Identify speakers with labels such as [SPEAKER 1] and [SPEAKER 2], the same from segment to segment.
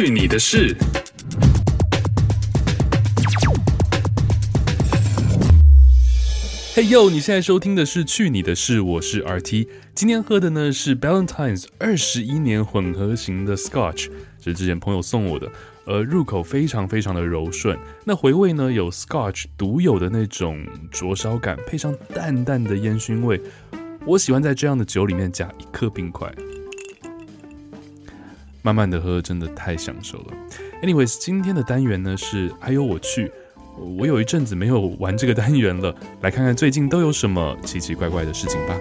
[SPEAKER 1] 去你的事！嘿呦，你现在收听的是《去你的事》，我是 RT。今天喝的呢是 Ballantine's 二十一年混合型的 Scotch，这是之前朋友送我的，呃，入口非常非常的柔顺。那回味呢有 Scotch 独有的那种灼烧感，配上淡淡的烟熏味。我喜欢在这样的酒里面加一颗冰块，慢慢的喝，真的太享受了。Anyways，今天的单元呢是哎呦我去。我有一阵子没有玩这个单元了，来看看最近都有什么奇奇怪怪的事情吧。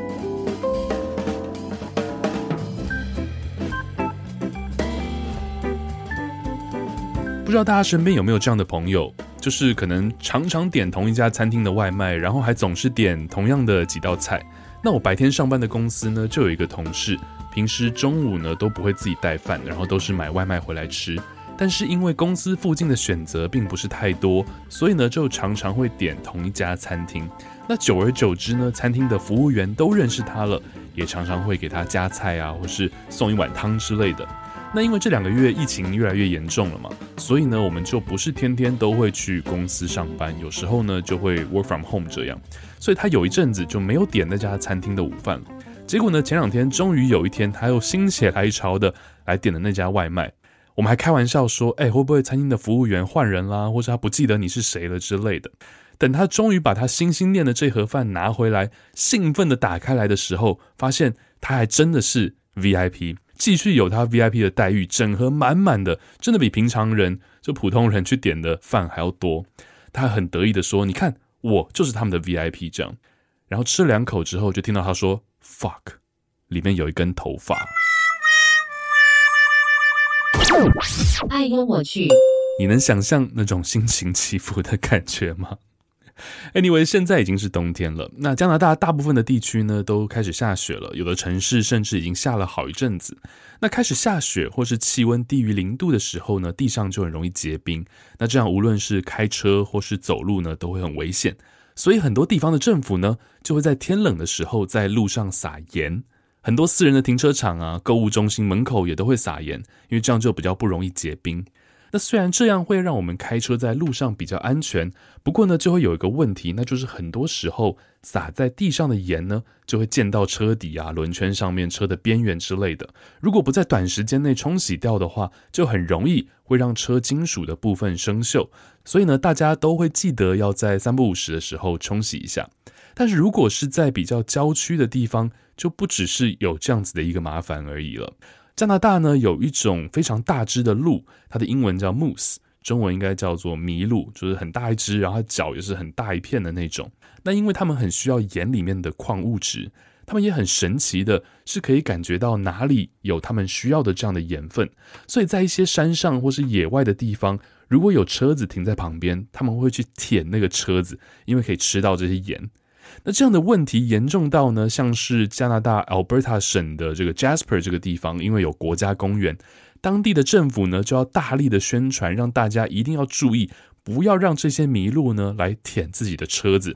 [SPEAKER 1] 不知道大家身边有没有这样的朋友，就是可能常常点同一家餐厅的外卖，然后还总是点同样的几道菜。那我白天上班的公司呢，就有一个同事，平时中午呢都不会自己带饭，然后都是买外卖回来吃。但是因为公司附近的选择并不是太多，所以呢就常常会点同一家餐厅。那久而久之呢，餐厅的服务员都认识他了，也常常会给他加菜啊，或是送一碗汤之类的。那因为这两个月疫情越来越严重了嘛，所以呢我们就不是天天都会去公司上班，有时候呢就会 work from home 这样。所以他有一阵子就没有点那家餐厅的午饭了。结果呢前两天终于有一天，他又心血来潮的来点了那家外卖。我们还开玩笑说，哎，会不会餐厅的服务员换人啦，或者他不记得你是谁了之类的？等他终于把他心心念的这盒饭拿回来，兴奋地打开来的时候，发现他还真的是 VIP，继续有他 VIP 的待遇，整盒满满的，真的比平常人就普通人去点的饭还要多。他很得意地说：“你看，我就是他们的 VIP。”这样，然后吃了两口之后，就听到他说：“fuck”，里面有一根头发。
[SPEAKER 2] 哎呦我去！
[SPEAKER 1] 你能想象那种心情起伏的感觉吗？Anyway，现在已经是冬天了。那加拿大大部分的地区呢，都开始下雪了，有的城市甚至已经下了好一阵子。那开始下雪或是气温低于零度的时候呢，地上就很容易结冰。那这样无论是开车或是走路呢，都会很危险。所以很多地方的政府呢，就会在天冷的时候在路上撒盐。很多私人的停车场啊、购物中心门口也都会撒盐，因为这样就比较不容易结冰。那虽然这样会让我们开车在路上比较安全，不过呢，就会有一个问题，那就是很多时候撒在地上的盐呢，就会溅到车底啊、轮圈上面、车的边缘之类的。如果不在短时间内冲洗掉的话，就很容易会让车金属的部分生锈。所以呢，大家都会记得要在三不五时的时候冲洗一下。但是如果是在比较郊区的地方，就不只是有这样子的一个麻烦而已了。加拿大呢，有一种非常大只的鹿，它的英文叫 moose，中文应该叫做麋鹿，就是很大一只，然后脚也是很大一片的那种。那因为它们很需要盐里面的矿物质，它们也很神奇的是可以感觉到哪里有它们需要的这样的盐分，所以在一些山上或是野外的地方，如果有车子停在旁边，他们会去舔那个车子，因为可以吃到这些盐。那这样的问题严重到呢，像是加拿大 Alberta 省的这个 Jasper 这个地方，因为有国家公园，当地的政府呢就要大力的宣传，让大家一定要注意，不要让这些麋鹿呢来舔自己的车子，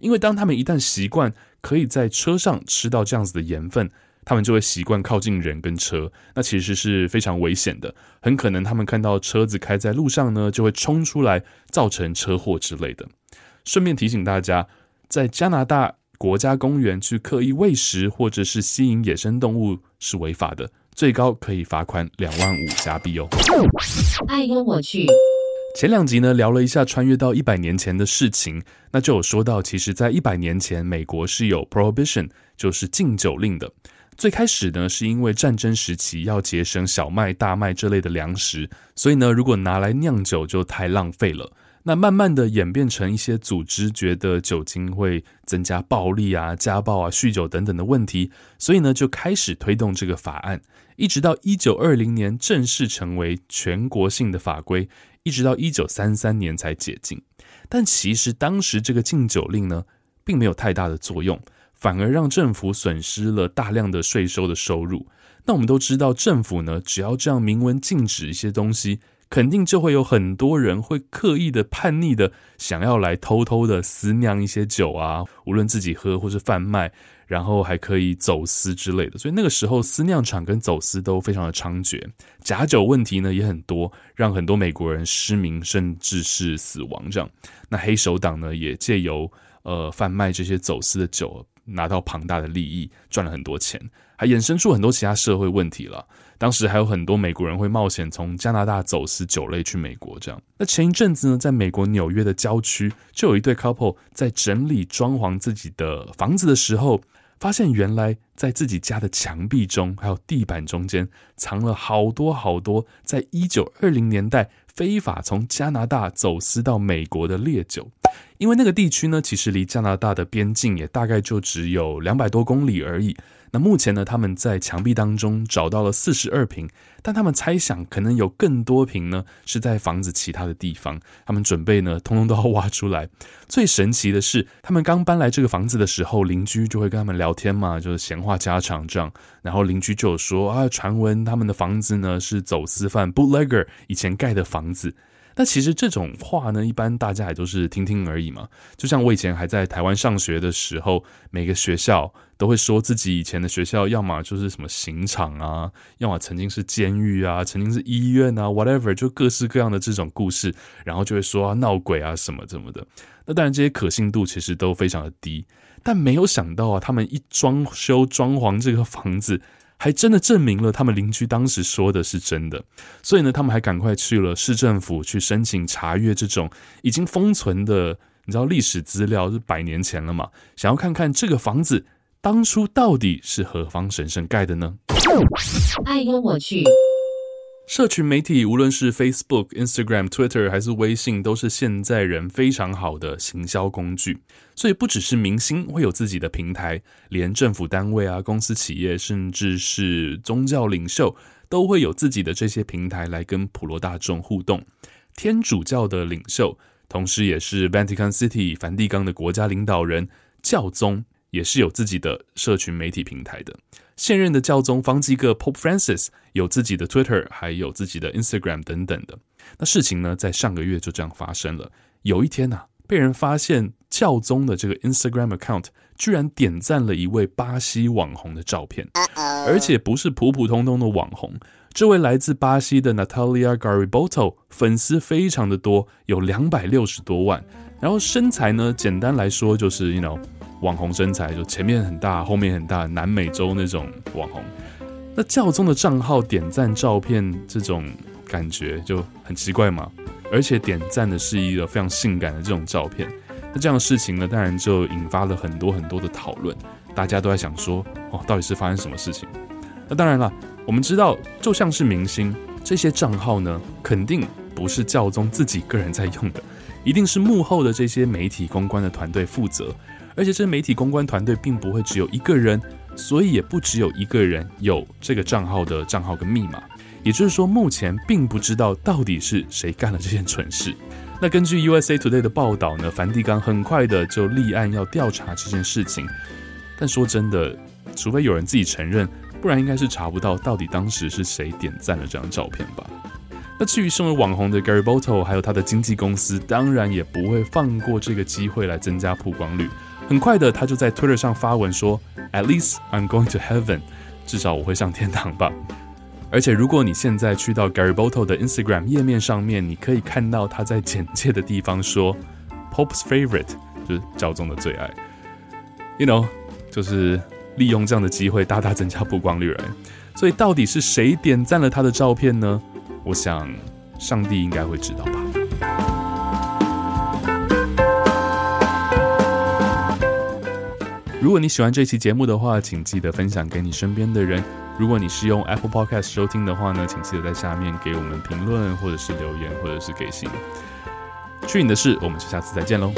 [SPEAKER 1] 因为当他们一旦习惯可以在车上吃到这样子的盐分，他们就会习惯靠近人跟车，那其实是非常危险的，很可能他们看到车子开在路上呢，就会冲出来造成车祸之类的。顺便提醒大家。在加拿大国家公园去刻意喂食或者是吸引野生动物是违法的，最高可以罚款两万五加币哦。
[SPEAKER 2] 哎呦我去！
[SPEAKER 1] 前两集呢聊了一下穿越到一百年前的事情，那就有说到，其实，在一百年前，美国是有 prohibition，就是禁酒令的。最开始呢，是因为战争时期要节省小麦、大麦这类的粮食，所以呢，如果拿来酿酒就太浪费了。那慢慢的演变成一些组织觉得酒精会增加暴力啊、家暴啊、酗酒等等的问题，所以呢就开始推动这个法案，一直到一九二零年正式成为全国性的法规，一直到一九三三年才解禁。但其实当时这个禁酒令呢，并没有太大的作用，反而让政府损失了大量的税收的收入。那我们都知道，政府呢只要这样明文禁止一些东西。肯定就会有很多人会刻意的叛逆的想要来偷偷的私酿一些酒啊，无论自己喝或是贩卖，然后还可以走私之类的。所以那个时候私酿厂跟走私都非常的猖獗，假酒问题呢也很多，让很多美国人失明甚至是死亡。这样，那黑手党呢也借由呃贩卖这些走私的酒，拿到庞大的利益，赚了很多钱，还衍生出很多其他社会问题了。当时还有很多美国人会冒险从加拿大走私酒类去美国，这样。那前一阵子呢，在美国纽约的郊区，就有一对 couple 在整理装潢自己的房子的时候，发现原来在自己家的墙壁中，还有地板中间，藏了好多好多，在一九二零年代非法从加拿大走私到美国的烈酒。因为那个地区呢，其实离加拿大的边境也大概就只有两百多公里而已。那目前呢，他们在墙壁当中找到了四十二瓶，但他们猜想可能有更多瓶呢是在房子其他的地方。他们准备呢，通通都要挖出来。最神奇的是，他们刚搬来这个房子的时候，邻居就会跟他们聊天嘛，就是闲话家常这样。然后邻居就有说啊，传闻他们的房子呢是走私犯 bootlegger 以前盖的房子。那其实这种话呢，一般大家也都是听听而已嘛。就像我以前还在台湾上学的时候，每个学校都会说自己以前的学校，要么就是什么刑场啊，要么曾经是监狱啊，曾经是医院啊，whatever，就各式各样的这种故事，然后就会说啊闹鬼啊什么什么的。那当然这些可信度其实都非常的低，但没有想到啊，他们一装修装潢这个房子。还真的证明了他们邻居当时说的是真的，所以呢，他们还赶快去了市政府去申请查阅这种已经封存的，你知道历史资料是百年前了嘛？想要看看这个房子当初到底是何方神圣盖的呢？
[SPEAKER 2] 哎呦我去。
[SPEAKER 1] 社群媒体，无论是 Facebook、Instagram、Twitter 还是微信，都是现在人非常好的行销工具。所以，不只是明星会有自己的平台，连政府单位啊、公司企业，甚至是宗教领袖，都会有自己的这些平台来跟普罗大众互动。天主教的领袖，同时也是 Vatican City 梵蒂冈的国家领导人，教宗也是有自己的社群媒体平台的。现任的教宗方济各 Pope Francis 有自己的 Twitter，还有自己的 Instagram 等等的。那事情呢，在上个月就这样发生了。有一天呐、啊，被人发现教宗的这个 Instagram account 居然点赞了一位巴西网红的照片，而且不是普普通通的网红。这位来自巴西的 Natalia Garibotto 粉丝非常的多，有两百六十多万。然后身材呢，简单来说就是 you know。网红身材就前面很大，后面很大，南美洲那种网红。那教宗的账号点赞照片，这种感觉就很奇怪嘛。而且点赞的是一个非常性感的这种照片。那这样的事情呢，当然就引发了很多很多的讨论。大家都在想说，哦，到底是发生什么事情？那当然了，我们知道，就像是明星这些账号呢，肯定不是教宗自己个人在用的，一定是幕后的这些媒体公关的团队负责。而且这媒体公关团队并不会只有一个人，所以也不只有一个人有这个账号的账号跟密码。也就是说，目前并不知道到底是谁干了这件蠢事。那根据 USA Today 的报道呢，梵蒂冈很快的就立案要调查这件事情。但说真的，除非有人自己承认，不然应该是查不到到底当时是谁点赞了这张照片吧。那至于身为网红的 Garibalto 还有他的经纪公司，当然也不会放过这个机会来增加曝光率。很快的，他就在 Twitter 上发文说：“At least I'm going to heaven，至少我会上天堂吧。”而且，如果你现在去到 Garibalto 的 Instagram 页面上面，你可以看到他在简介的地方说：“Pope's favorite，就是教宗的最爱。”You know，就是利用这样的机会大大增加曝光率。所以，到底是谁点赞了他的照片呢？我想，上帝应该会知道吧。如果你喜欢这期节目的话，请记得分享给你身边的人。如果你是用 Apple Podcast 收听的话呢，请记得在下面给我们评论，或者是留言，或者是给信。去你的事，我们就下次再见喽。